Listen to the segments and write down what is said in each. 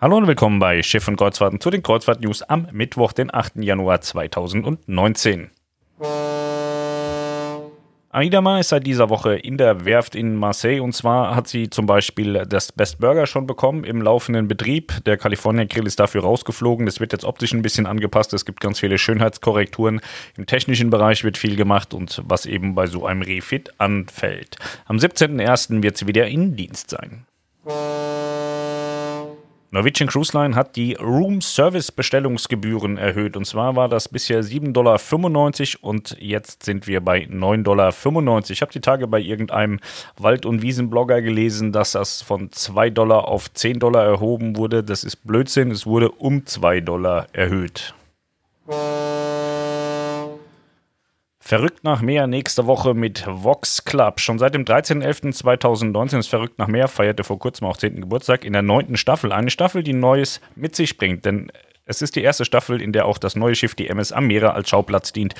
Hallo und willkommen bei Schiff und Kreuzfahrten zu den Kreuzfahrt-News am Mittwoch, den 8. Januar 2019. Aidama ist seit dieser Woche in der Werft in Marseille und zwar hat sie zum Beispiel das Best Burger schon bekommen im laufenden Betrieb. Der California Grill ist dafür rausgeflogen. Das wird jetzt optisch ein bisschen angepasst. Es gibt ganz viele Schönheitskorrekturen. Im technischen Bereich wird viel gemacht und was eben bei so einem Refit anfällt. Am 17.01. wird sie wieder in Dienst sein. Norwegian Cruise Line hat die Room Service Bestellungsgebühren erhöht. Und zwar war das bisher 7,95 Dollar und jetzt sind wir bei 9,95 Dollar. Ich habe die Tage bei irgendeinem Wald- und Wiesenblogger gelesen, dass das von 2 Dollar auf 10 Dollar erhoben wurde. Das ist Blödsinn. Es wurde um 2 Dollar erhöht. Verrückt nach Meer nächste Woche mit Vox Club. Schon seit dem 13.11.2019 ist Verrückt nach Meer, feierte vor kurzem auch 10. Geburtstag in der neunten Staffel. Eine Staffel, die Neues mit sich bringt, denn es ist die erste Staffel, in der auch das neue Schiff, die MS Amira, als Schauplatz dient.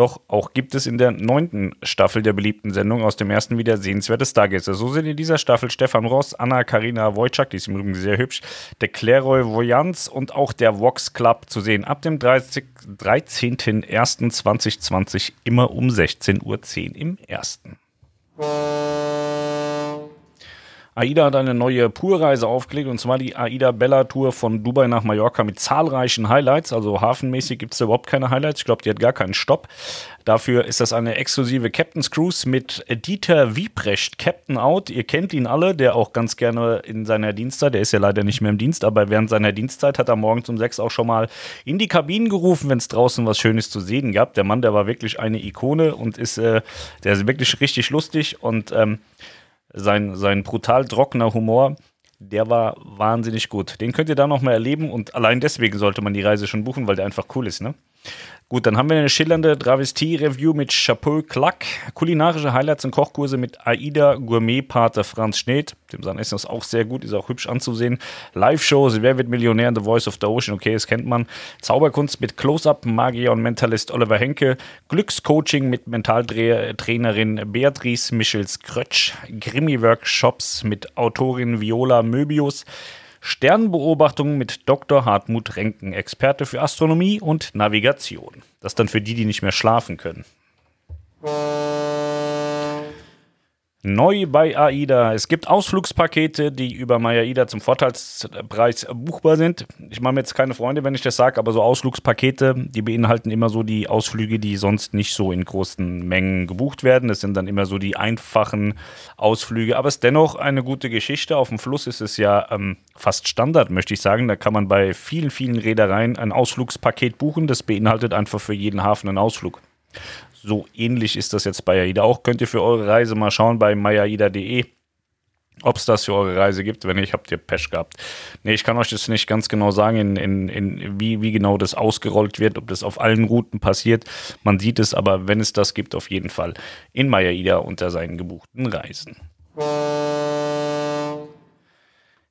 Doch auch gibt es in der neunten Staffel der beliebten Sendung aus dem ersten wieder sehenswerte Stargäste. So sind in dieser Staffel Stefan Ross, Anna Karina Wojcik, die ist im Übrigen sehr hübsch, der Claroy Voyance und auch der Vox Club zu sehen. Ab dem 13.01.2020 immer um 16.10 Uhr im ersten. AIDA hat eine neue Purreise aufgelegt und zwar die AIDA Bella Tour von Dubai nach Mallorca mit zahlreichen Highlights. Also hafenmäßig gibt es überhaupt keine Highlights. Ich glaube, die hat gar keinen Stopp. Dafür ist das eine exklusive Captain's Cruise mit Dieter Wiebrecht, Captain Out. Ihr kennt ihn alle, der auch ganz gerne in seiner Dienstzeit, der ist ja leider nicht mehr im Dienst, aber während seiner Dienstzeit hat er morgens um sechs auch schon mal in die Kabinen gerufen, wenn es draußen was Schönes zu sehen gab. Der Mann, der war wirklich eine Ikone und ist, äh, der ist wirklich richtig lustig und ähm, sein, sein brutal trockener Humor, der war wahnsinnig gut. Den könnt ihr da noch mal erleben und allein deswegen sollte man die Reise schon buchen, weil der einfach cool ist, ne? Gut, dann haben wir eine schillernde Travestie-Review mit Chapeau Clack, kulinarische Highlights und Kochkurse mit Aida Gourmet-Pate Franz Schneed. Dem sein Essen ist auch sehr gut, ist auch hübsch anzusehen. Live-Shows, Wer wird Millionär? The Voice of the Ocean, okay, das kennt man. Zauberkunst mit Close-Up, Magier und Mentalist Oliver Henke. Glückscoaching mit Mentaltrainerin Beatrice Michels Krötsch. Krimi-Workshops mit Autorin Viola Möbius. Sternbeobachtung mit Dr. Hartmut Renken, Experte für Astronomie und Navigation. Das dann für die, die nicht mehr schlafen können. Neu bei AIDA. Es gibt Ausflugspakete, die über MyAIDA zum Vorteilspreis buchbar sind. Ich mache mir jetzt keine Freunde, wenn ich das sage, aber so Ausflugspakete, die beinhalten immer so die Ausflüge, die sonst nicht so in großen Mengen gebucht werden. Das sind dann immer so die einfachen Ausflüge, aber es ist dennoch eine gute Geschichte. Auf dem Fluss ist es ja ähm, fast Standard, möchte ich sagen. Da kann man bei vielen, vielen Reedereien ein Ausflugspaket buchen. Das beinhaltet einfach für jeden Hafen einen Ausflug. So ähnlich ist das jetzt bei AIDA auch. Könnt ihr für eure Reise mal schauen bei mayaida.de, ob es das für eure Reise gibt. Wenn nicht, habt ihr Pech gehabt. Nee, ich kann euch das nicht ganz genau sagen, in, in, in, wie, wie genau das ausgerollt wird, ob das auf allen Routen passiert. Man sieht es aber, wenn es das gibt, auf jeden Fall in Mayaida unter seinen gebuchten Reisen.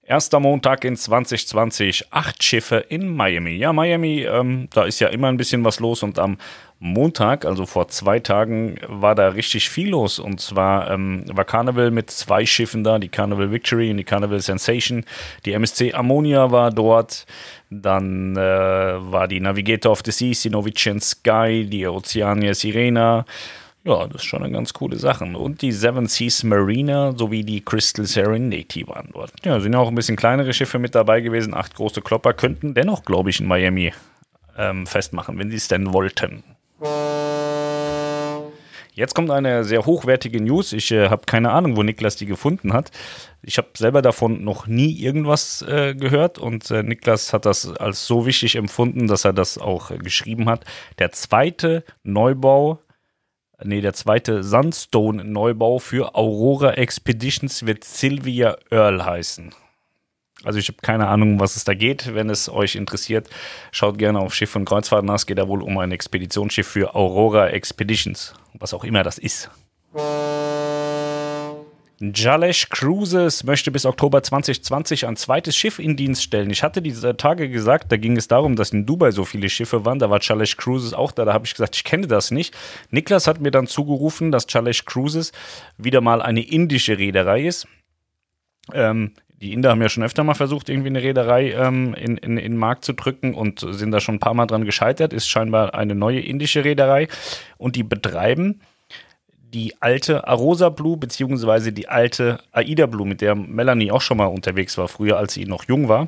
Erster Montag in 2020, acht Schiffe in Miami. Ja, Miami, ähm, da ist ja immer ein bisschen was los und am Montag, also vor zwei Tagen, war da richtig viel los. Und zwar ähm, war Carnival mit zwei Schiffen da, die Carnival Victory und die Carnival Sensation. Die MSC Ammonia war dort. Dann äh, war die Navigator of the Seas, die Novician Sky, die Oceania Sirena. Ja, das ist schon eine ganz coole Sache. Und die Seven Seas Marina sowie die Crystal Serenity waren dort. Ja, sind ja auch ein bisschen kleinere Schiffe mit dabei gewesen. Acht große Klopper könnten dennoch, glaube ich, in Miami ähm, festmachen, wenn sie es denn wollten. Jetzt kommt eine sehr hochwertige News. Ich äh, habe keine Ahnung, wo Niklas die gefunden hat. Ich habe selber davon noch nie irgendwas äh, gehört und äh, Niklas hat das als so wichtig empfunden, dass er das auch äh, geschrieben hat. Der zweite Neubau, nee, der zweite Sandstone-Neubau für Aurora Expeditions wird Sylvia Earl heißen. Also ich habe keine Ahnung, was es da geht. Wenn es euch interessiert, schaut gerne auf Schiff und Kreuzfahrt nach. Es geht da wohl um ein Expeditionsschiff für Aurora Expeditions, was auch immer das ist. Jalesh Cruises möchte bis Oktober 2020 ein zweites Schiff in Dienst stellen. Ich hatte diese Tage gesagt, da ging es darum, dass in Dubai so viele Schiffe waren. Da war Jalesh Cruises auch da. Da habe ich gesagt, ich kenne das nicht. Niklas hat mir dann zugerufen, dass Jalesh Cruises wieder mal eine indische Reederei ist. Ähm, die Inder haben ja schon öfter mal versucht, irgendwie eine Reederei ähm, in, in, in den Markt zu drücken und sind da schon ein paar Mal dran gescheitert. Ist scheinbar eine neue indische Reederei und die betreiben die alte Arosa Blue beziehungsweise die alte Aida Blue, mit der Melanie auch schon mal unterwegs war, früher als sie noch jung war.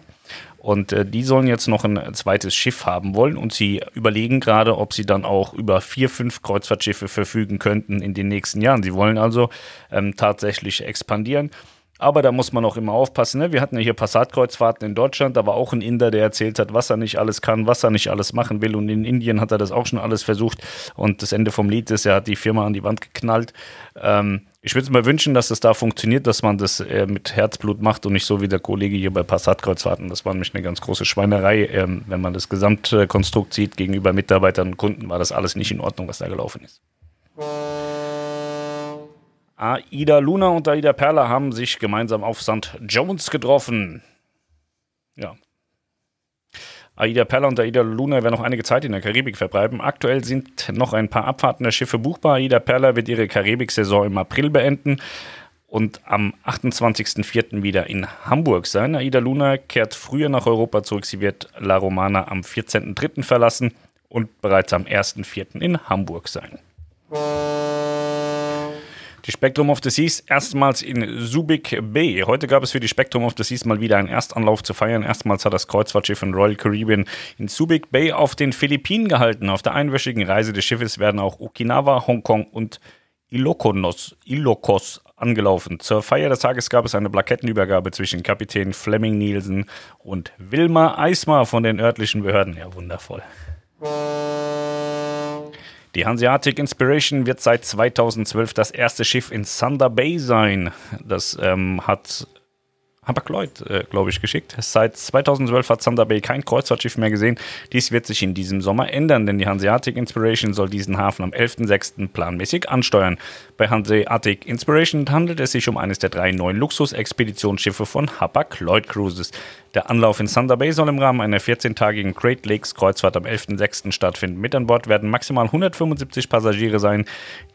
Und äh, die sollen jetzt noch ein zweites Schiff haben wollen und sie überlegen gerade, ob sie dann auch über vier, fünf Kreuzfahrtschiffe verfügen könnten in den nächsten Jahren. Sie wollen also ähm, tatsächlich expandieren. Aber da muss man auch immer aufpassen. Ne? Wir hatten ja hier Passatkreuzfahrten in Deutschland, da war auch ein Inder, der erzählt hat, was er nicht alles kann, was er nicht alles machen will. Und in Indien hat er das auch schon alles versucht. Und das Ende vom Lied ist, er hat die Firma an die Wand geknallt. Ähm, ich würde mir wünschen, dass es da funktioniert, dass man das äh, mit Herzblut macht und nicht so wie der Kollege hier bei Passatkreuzfahrten. Das war nämlich eine ganz große Schweinerei. Ähm, wenn man das Gesamtkonstrukt sieht gegenüber Mitarbeitern und Kunden, war das alles nicht in Ordnung, was da gelaufen ist. Aida Luna und Aida Perla haben sich gemeinsam auf St. Jones getroffen. Ja. Aida Perla und Aida Luna werden noch einige Zeit in der Karibik verbleiben. Aktuell sind noch ein paar Abfahrten der Schiffe buchbar. Aida Perla wird ihre Karibik-Saison im April beenden und am 28.04. wieder in Hamburg sein. Aida Luna kehrt früher nach Europa zurück. Sie wird La Romana am 14.03. verlassen und bereits am 1.04. in Hamburg sein. Die Spectrum of the Seas erstmals in Subic Bay. Heute gab es für die Spectrum of the Seas mal wieder einen Erstanlauf zu feiern. Erstmals hat das Kreuzfahrtschiff von Royal Caribbean in Subic Bay auf den Philippinen gehalten. Auf der einwöchigen Reise des Schiffes werden auch Okinawa, Hongkong und Ilokonos, Ilokos angelaufen. Zur Feier des Tages gab es eine Plakettenübergabe zwischen Kapitän Fleming Nielsen und Wilma Eismar von den örtlichen Behörden. Ja, wundervoll. Die Hanseatic Inspiration wird seit 2012 das erste Schiff in Thunder Bay sein. Das ähm, hat Hapag-Lloyd, äh, glaube ich, geschickt. Seit 2012 hat Thunder Bay kein Kreuzfahrtschiff mehr gesehen. Dies wird sich in diesem Sommer ändern, denn die Hanseatic Inspiration soll diesen Hafen am 11.06. planmäßig ansteuern. Bei Hanseatic Inspiration handelt es sich um eines der drei neuen Luxus-Expeditionsschiffe von Hapag-Lloyd Cruises. Der Anlauf in Thunder Bay soll im Rahmen einer 14-tagigen Great Lakes Kreuzfahrt am 11.06. stattfinden. Mit an Bord werden maximal 175 Passagiere sein.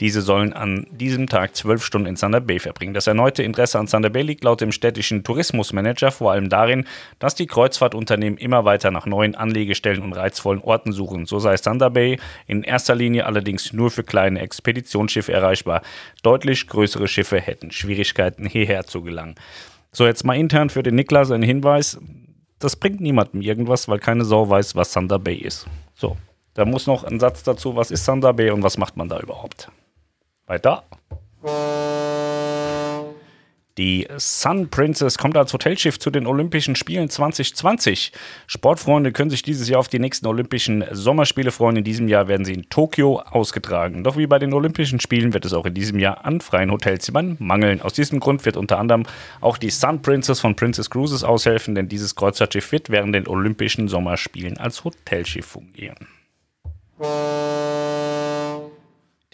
Diese sollen an diesem Tag 12 Stunden in Thunder Bay verbringen. Das erneute Interesse an Thunder Bay liegt laut dem städtischen Tourismusmanager vor allem darin, dass die Kreuzfahrtunternehmen immer weiter nach neuen Anlegestellen und reizvollen Orten suchen. So sei Thunder Bay in erster Linie allerdings nur für kleine Expeditionsschiffe erreichbar. Deutlich größere Schiffe hätten Schwierigkeiten hierher zu gelangen. So, jetzt mal intern für den Niklas ein Hinweis. Das bringt niemandem irgendwas, weil keine Sau weiß, was Thunder Bay ist. So, da muss noch ein Satz dazu, was ist Thunder Bay und was macht man da überhaupt? Weiter. Die Sun Princess kommt als Hotelschiff zu den Olympischen Spielen 2020. Sportfreunde können sich dieses Jahr auf die nächsten Olympischen Sommerspiele freuen. In diesem Jahr werden sie in Tokio ausgetragen. Doch wie bei den Olympischen Spielen wird es auch in diesem Jahr an freien Hotelzimmern mangeln. Aus diesem Grund wird unter anderem auch die Sun Princess von Princess Cruises aushelfen, denn dieses Kreuzfahrtschiff wird während den Olympischen Sommerspielen als Hotelschiff fungieren.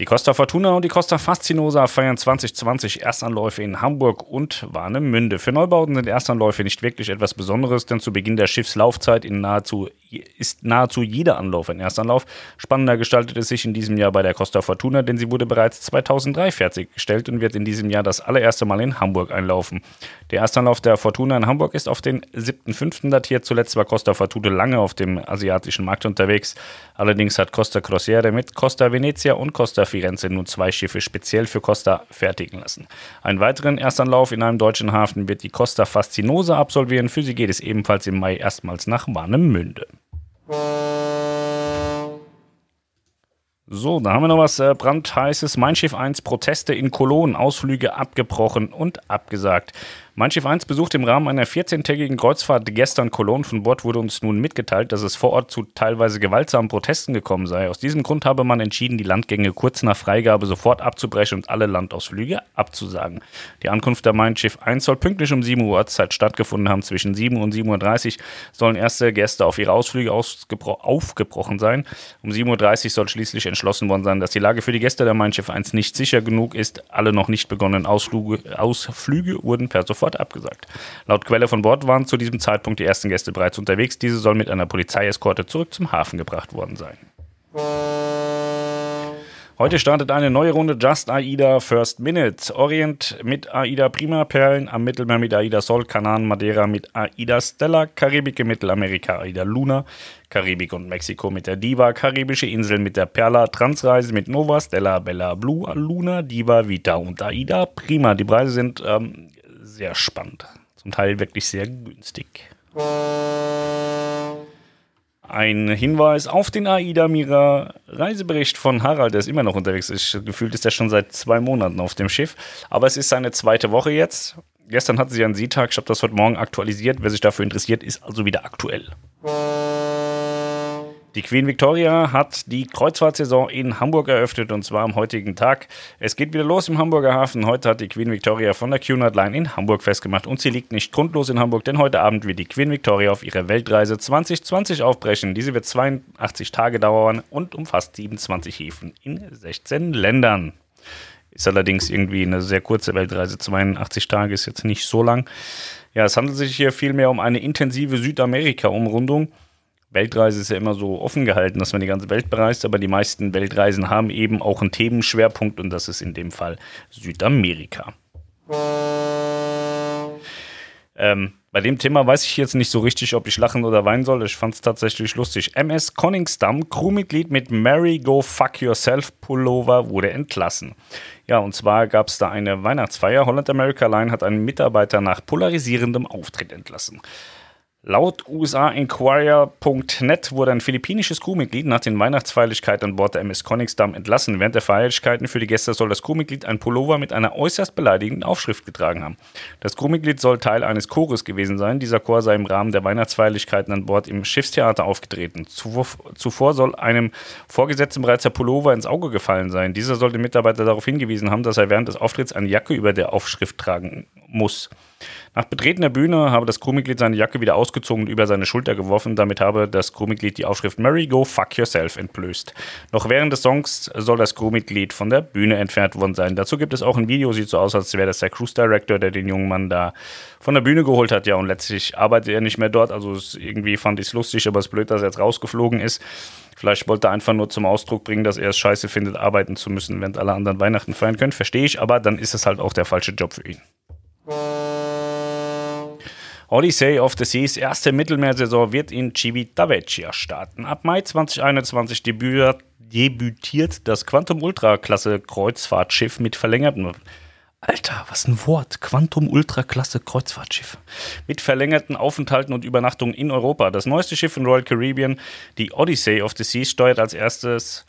Die Costa Fortuna und die Costa Fascinosa feiern 2020 Erstanläufe in Hamburg und Warnemünde. Für Neubauten sind Erstanläufe nicht wirklich etwas Besonderes, denn zu Beginn der Schiffslaufzeit nahezu, ist nahezu jeder Anlauf ein Erstanlauf. Spannender gestaltet es sich in diesem Jahr bei der Costa Fortuna, denn sie wurde bereits 2003 fertiggestellt und wird in diesem Jahr das allererste Mal in Hamburg einlaufen. Der Erstanlauf der Fortuna in Hamburg ist auf den 7.5. datiert. Zuletzt war Costa Fortuna lange auf dem asiatischen Markt unterwegs. Allerdings hat Costa Crociere mit Costa Venezia und Costa Firenze nun zwei Schiffe speziell für Costa fertigen lassen. Einen weiteren Erstanlauf in einem deutschen Hafen wird die Costa Fascinosa absolvieren. Für sie geht es ebenfalls im Mai erstmals nach Warnemünde. So, da haben wir noch was äh, brandheißes. Mein Schiff 1, Proteste in Cologne, Ausflüge abgebrochen und abgesagt. Mein Schiff 1 besucht im Rahmen einer 14-tägigen Kreuzfahrt gestern Cologne. Von Bord wurde uns nun mitgeteilt, dass es vor Ort zu teilweise gewaltsamen Protesten gekommen sei. Aus diesem Grund habe man entschieden, die Landgänge kurz nach Freigabe sofort abzubrechen und alle Landausflüge abzusagen. Die Ankunft der Mein Schiff 1 soll pünktlich um 7 Uhr Ortszeit stattgefunden haben. Zwischen 7 und 7.30 Uhr sollen erste Gäste auf ihre Ausflüge aufgebrochen sein. Um 7.30 Uhr soll schließlich entschlossen worden sein, dass die Lage für die Gäste der Mein Schiff 1 nicht sicher genug ist. Alle noch nicht begonnenen Ausflüge, Ausflüge wurden per sofort sofort abgesagt. Laut Quelle von Bord waren zu diesem Zeitpunkt die ersten Gäste bereits unterwegs. Diese sollen mit einer Polizeieskorte zurück zum Hafen gebracht worden sein. Heute startet eine neue Runde Just AIDA First Minute. Orient mit AIDA Prima Perlen, am Mittelmeer mit AIDA Sol, Kanaren Madeira mit AIDA Stella, Karibik in Mittelamerika AIDA Luna, Karibik und Mexiko mit der Diva, Karibische Inseln mit der Perla, Transreise mit Nova, Stella, Bella, Blue, Luna, Diva, Vita und AIDA Prima. Die Preise sind ähm, sehr spannend, zum Teil wirklich sehr günstig. Ein Hinweis auf den AIDA Mira Reisebericht von Harald, der ist immer noch unterwegs. Ich, gefühlt ist er schon seit zwei Monaten auf dem Schiff. Aber es ist seine zweite Woche jetzt. Gestern hatten sie einen Seetag. Ich habe das heute Morgen aktualisiert. Wer sich dafür interessiert, ist also wieder aktuell. Die Queen Victoria hat die Kreuzfahrtsaison in Hamburg eröffnet und zwar am heutigen Tag. Es geht wieder los im Hamburger Hafen. Heute hat die Queen Victoria von der Cunard Line in Hamburg festgemacht und sie liegt nicht grundlos in Hamburg, denn heute Abend wird die Queen Victoria auf ihre Weltreise 2020 aufbrechen. Diese wird 82 Tage dauern und umfasst 27 Häfen in 16 Ländern. Ist allerdings irgendwie eine sehr kurze Weltreise. 82 Tage ist jetzt nicht so lang. Ja, es handelt sich hier vielmehr um eine intensive Südamerika-Umrundung. Weltreise ist ja immer so offen gehalten, dass man die ganze Welt bereist, aber die meisten Weltreisen haben eben auch einen Themenschwerpunkt und das ist in dem Fall Südamerika. Ähm, bei dem Thema weiß ich jetzt nicht so richtig, ob ich lachen oder weinen soll. Ich fand es tatsächlich lustig. MS Conningstam, Crewmitglied mit Mary Go Fuck Yourself Pullover, wurde entlassen. Ja, und zwar gab es da eine Weihnachtsfeier. Holland America Line hat einen Mitarbeiter nach polarisierendem Auftritt entlassen. Laut USA-Inquirer.net wurde ein philippinisches Crewmitglied nach den Weihnachtsfeierlichkeiten an Bord der MS Konnigsdam entlassen. Während der Feierlichkeiten für die Gäste soll das Crewmitglied ein Pullover mit einer äußerst beleidigenden Aufschrift getragen haben. Das Crewmitglied soll Teil eines Chores gewesen sein. Dieser Chor sei im Rahmen der Weihnachtsfeierlichkeiten an Bord im Schiffstheater aufgetreten. Zuvor, soll einem Vorgesetzten bereits der Pullover ins Auge gefallen sein. Dieser soll den Mitarbeiter darauf hingewiesen haben, dass er während des Auftritts eine Jacke über der Aufschrift tragen muss. Nach Betreten der Bühne habe das Crewmitglied seine Jacke wieder ausgezogen und über seine Schulter geworfen. Damit habe das Crewmitglied die Aufschrift Mary Go Fuck Yourself entblößt. Noch während des Songs soll das Crewmitglied von der Bühne entfernt worden sein. Dazu gibt es auch ein Video, sieht so aus, als wäre das der Cruise Director, der den jungen Mann da von der Bühne geholt hat. Ja, und letztlich arbeitet er nicht mehr dort. Also irgendwie fand ich es lustig, aber es ist blöd, dass er jetzt rausgeflogen ist. Vielleicht wollte er einfach nur zum Ausdruck bringen, dass er es scheiße findet, arbeiten zu müssen, während alle anderen Weihnachten feiern können. Verstehe ich, aber dann ist es halt auch der falsche Job für ihn. Odyssey of the Seas erste Mittelmeersaison wird in Civitavecchia starten. Ab Mai 2021 debütiert das Quantum Ultra Klasse Kreuzfahrtschiff mit verlängerten Alter, was ein Wort. Quantum Ultra Klasse Kreuzfahrtschiff. Mit verlängerten Aufenthalten und Übernachtungen in Europa. Das neueste Schiff in Royal Caribbean, die Odyssey of the Seas, steuert als erstes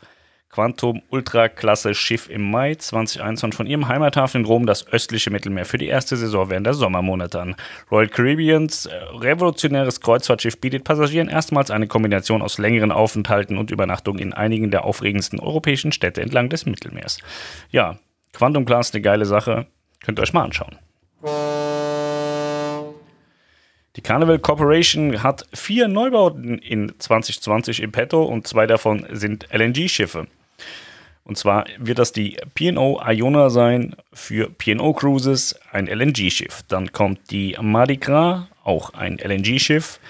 Quantum Ultra-Klasse Schiff im Mai 2021 von ihrem Heimathafen in Rom das östliche Mittelmeer für die erste Saison während der Sommermonate an. Royal Caribbeans äh, revolutionäres Kreuzfahrtschiff bietet Passagieren erstmals eine Kombination aus längeren Aufenthalten und Übernachtungen in einigen der aufregendsten europäischen Städte entlang des Mittelmeers. Ja, Quantum Class eine geile Sache. Könnt ihr euch mal anschauen. Die Carnival Corporation hat vier Neubauten in 2020 im Petto und zwei davon sind LNG-Schiffe. Und zwar wird das die P&O Iona sein für P&O Cruises, ein LNG-Schiff. Dann kommt die Mardi Gras, auch ein LNG-Schiff.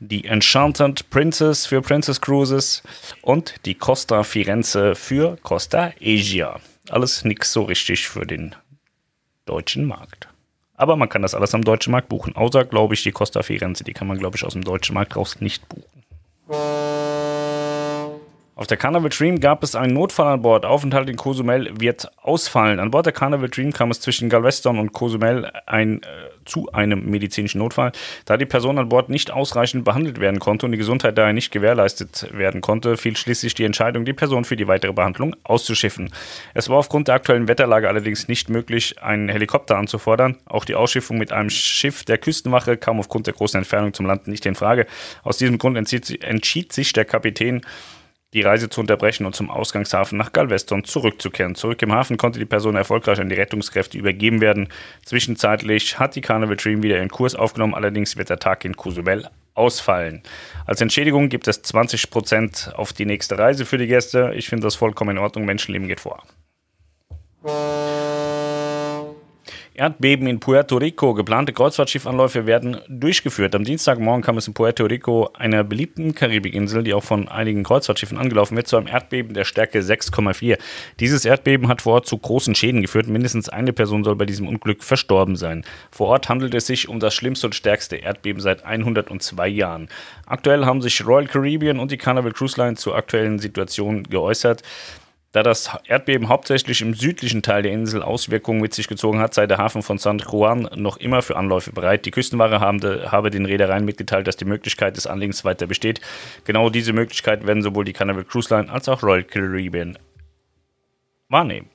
Die Enchanted Princess für Princess Cruises und die Costa Firenze für Costa Asia. Alles nichts so richtig für den deutschen Markt. Aber man kann das alles am deutschen Markt buchen. Außer, glaube ich, die Costa Firenze. Die kann man, glaube ich, aus dem deutschen Markt raus nicht buchen. Auf der Carnival Dream gab es einen Notfall an Bord. Aufenthalt in Cozumel wird ausfallen. An Bord der Carnival Dream kam es zwischen Galveston und Cozumel ein, äh, zu einem medizinischen Notfall, da die Person an Bord nicht ausreichend behandelt werden konnte und die Gesundheit daher nicht gewährleistet werden konnte, fiel schließlich die Entscheidung, die Person für die weitere Behandlung auszuschiffen. Es war aufgrund der aktuellen Wetterlage allerdings nicht möglich, einen Helikopter anzufordern. Auch die Ausschiffung mit einem Schiff der Küstenwache kam aufgrund der großen Entfernung zum Land nicht in Frage. Aus diesem Grund entschied sich der Kapitän, die Reise zu unterbrechen und zum Ausgangshafen nach Galveston zurückzukehren. Zurück im Hafen konnte die Person erfolgreich an die Rettungskräfte übergeben werden. Zwischenzeitlich hat die Carnival Dream wieder ihren Kurs aufgenommen, allerdings wird der Tag in Cozumel ausfallen. Als Entschädigung gibt es 20% auf die nächste Reise für die Gäste. Ich finde das vollkommen in Ordnung. Menschenleben geht vor. Erdbeben in Puerto Rico. Geplante Kreuzfahrtschiffanläufe werden durchgeführt. Am Dienstagmorgen kam es in Puerto Rico, einer beliebten Karibikinsel, die auch von einigen Kreuzfahrtschiffen angelaufen wird, zu einem Erdbeben der Stärke 6,4. Dieses Erdbeben hat vor Ort zu großen Schäden geführt. Mindestens eine Person soll bei diesem Unglück verstorben sein. Vor Ort handelt es sich um das schlimmste und stärkste Erdbeben seit 102 Jahren. Aktuell haben sich Royal Caribbean und die Carnival Cruise Line zur aktuellen Situation geäußert. Da das Erdbeben hauptsächlich im südlichen Teil der Insel Auswirkungen mit sich gezogen hat, sei der Hafen von San Juan noch immer für Anläufe bereit. Die Küstenware habe, habe den Reedereien mitgeteilt, dass die Möglichkeit des Anliegens weiter besteht. Genau diese Möglichkeit werden sowohl die Carnival Cruise Line als auch Royal Caribbean wahrnehmen.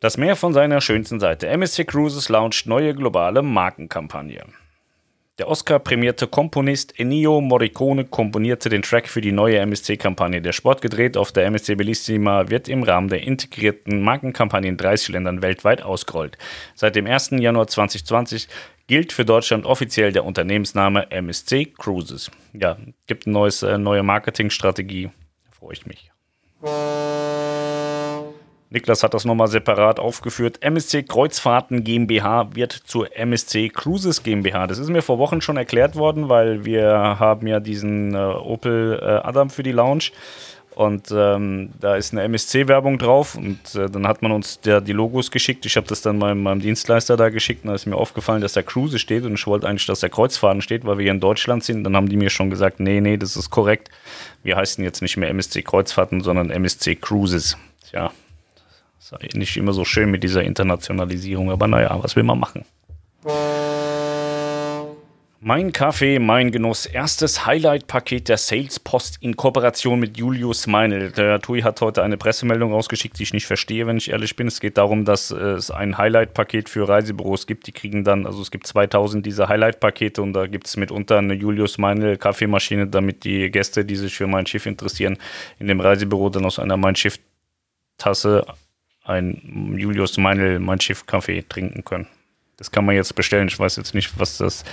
Das Meer von seiner schönsten Seite. MSC Cruises launcht neue globale Markenkampagne. Der Oscar-prämierte Komponist Ennio Morricone komponierte den Track für die neue MSC-Kampagne. Der Sport gedreht auf der MSC Bellissima wird im Rahmen der integrierten Markenkampagne in 30 Ländern weltweit ausgerollt. Seit dem 1. Januar 2020 gilt für Deutschland offiziell der Unternehmensname MSC Cruises. Ja, gibt eine äh, neue Marketingstrategie. Da freue ich mich. Niklas hat das nochmal separat aufgeführt. MSC Kreuzfahrten GmbH wird zur MSC Cruises GmbH. Das ist mir vor Wochen schon erklärt worden, weil wir haben ja diesen äh, Opel äh, Adam für die Lounge. Und ähm, da ist eine MSC-Werbung drauf und äh, dann hat man uns der, die Logos geschickt. Ich habe das dann meinem, meinem, Dienstleister da geschickt und da ist mir aufgefallen, dass da Cruise steht und ich wollte eigentlich, dass der Kreuzfahrten steht, weil wir hier in Deutschland sind. Dann haben die mir schon gesagt, nee, nee, das ist korrekt. Wir heißen jetzt nicht mehr MSC Kreuzfahrten, sondern MSC Cruises. Tja, ist nicht immer so schön mit dieser Internationalisierung, aber naja, was will man machen? Mein Kaffee, mein Genuss. Erstes Highlight-Paket der Sales Post in Kooperation mit Julius Meinl. Der TUI hat heute eine Pressemeldung rausgeschickt, die ich nicht verstehe, wenn ich ehrlich bin. Es geht darum, dass es ein Highlight-Paket für Reisebüros gibt. Die kriegen dann, also es gibt 2000 dieser Highlight-Pakete und da gibt es mitunter eine Julius Meinl Kaffeemaschine, damit die Gäste, die sich für mein Schiff interessieren, in dem Reisebüro dann aus einer Mein Schiff Tasse ein Julius Meinl mein Schiff Kaffee trinken können. Das kann man jetzt bestellen. Ich weiß jetzt nicht, was das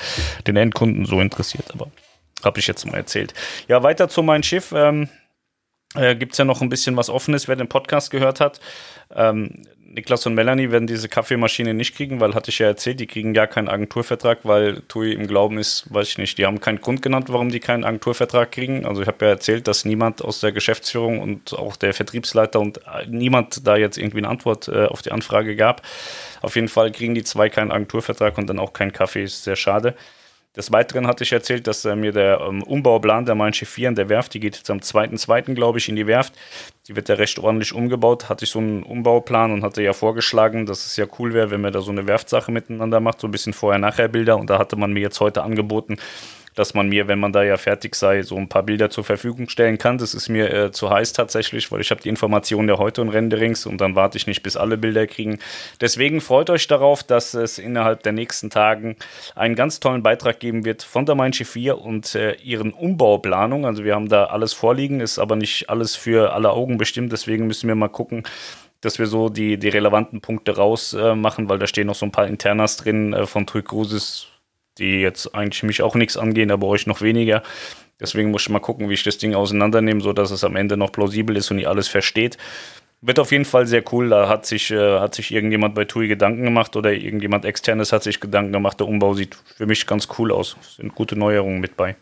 den Endkunden so interessiert, aber habe ich jetzt mal erzählt. Ja, weiter zu mein Schiff. Ähm, äh, Gibt es ja noch ein bisschen was Offenes, wer den Podcast gehört hat. Ähm, Niklas und Melanie werden diese Kaffeemaschine nicht kriegen, weil hatte ich ja erzählt, die kriegen gar keinen Agenturvertrag, weil TUI im Glauben ist, weiß ich nicht, die haben keinen Grund genannt, warum die keinen Agenturvertrag kriegen. Also ich habe ja erzählt, dass niemand aus der Geschäftsführung und auch der Vertriebsleiter und äh, niemand da jetzt irgendwie eine Antwort äh, auf die Anfrage gab. Auf jeden Fall kriegen die zwei keinen Agenturvertrag und dann auch keinen Kaffee, ist sehr schade. Des Weiteren hatte ich erzählt, dass äh, mir der ähm, Umbauplan der Mein Schiff 4 in der Werft, die geht jetzt am 2.2., glaube ich, in die Werft. Die wird ja recht ordentlich umgebaut. Hatte ich so einen Umbauplan und hatte ja vorgeschlagen, dass es ja cool wäre, wenn man da so eine Werftsache miteinander macht, so ein bisschen Vorher-Nachher-Bilder. Und da hatte man mir jetzt heute angeboten, dass man mir, wenn man da ja fertig sei, so ein paar Bilder zur Verfügung stellen kann. Das ist mir äh, zu heiß tatsächlich, weil ich habe die Informationen ja heute und Renderings und dann warte ich nicht, bis alle Bilder kriegen. Deswegen freut euch darauf, dass es innerhalb der nächsten Tagen einen ganz tollen Beitrag geben wird von der Mein 4 und äh, ihren Umbauplanung. Also wir haben da alles vorliegen, ist aber nicht alles für alle Augen bestimmt. Deswegen müssen wir mal gucken, dass wir so die, die relevanten Punkte rausmachen, äh, weil da stehen noch so ein paar Internas drin äh, von Tui Cruises, die jetzt eigentlich mich auch nichts angehen, aber euch noch weniger. Deswegen muss ich mal gucken, wie ich das Ding auseinandernehme, sodass es am Ende noch plausibel ist und ihr alles versteht. Wird auf jeden Fall sehr cool. Da hat sich, äh, hat sich irgendjemand bei TUI Gedanken gemacht oder irgendjemand externes hat sich Gedanken gemacht. Der Umbau sieht für mich ganz cool aus. Es sind gute Neuerungen mit bei.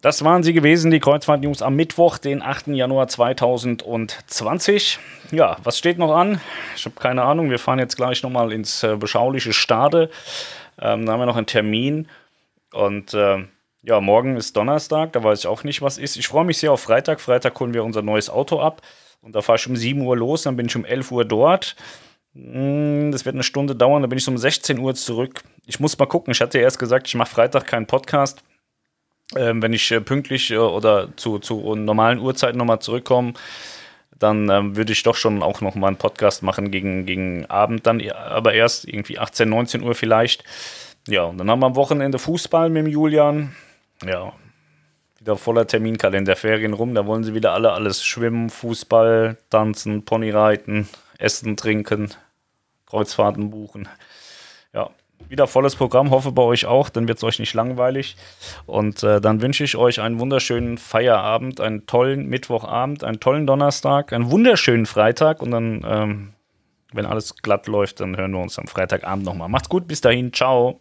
Das waren sie gewesen, die Kreuzfahrt-News am Mittwoch, den 8. Januar 2020. Ja, was steht noch an? Ich habe keine Ahnung. Wir fahren jetzt gleich nochmal ins äh, beschauliche Stade. Ähm, da haben wir noch einen Termin. Und äh, ja, morgen ist Donnerstag, da weiß ich auch nicht, was ist. Ich freue mich sehr auf Freitag. Freitag holen wir unser neues Auto ab. Und da fahre ich um 7 Uhr los, dann bin ich um 11 Uhr dort. Hm, das wird eine Stunde dauern, dann bin ich um 16 Uhr zurück. Ich muss mal gucken. Ich hatte ja erst gesagt, ich mache Freitag keinen Podcast ähm, wenn ich äh, pünktlich äh, oder zu, zu normalen Uhrzeiten nochmal zurückkomme, dann ähm, würde ich doch schon auch nochmal einen Podcast machen gegen, gegen Abend, dann aber erst irgendwie 18, 19 Uhr vielleicht. Ja, und dann haben wir am Wochenende Fußball mit dem Julian. Ja, wieder voller Terminkalender, Ferien rum. Da wollen sie wieder alle alles schwimmen, Fußball, tanzen, Ponyreiten, essen, trinken, Kreuzfahrten buchen. Ja, wieder volles Programm, hoffe bei euch auch, dann wird es euch nicht langweilig. Und äh, dann wünsche ich euch einen wunderschönen Feierabend, einen tollen Mittwochabend, einen tollen Donnerstag, einen wunderschönen Freitag und dann, ähm, wenn alles glatt läuft, dann hören wir uns am Freitagabend nochmal. Macht's gut, bis dahin, ciao.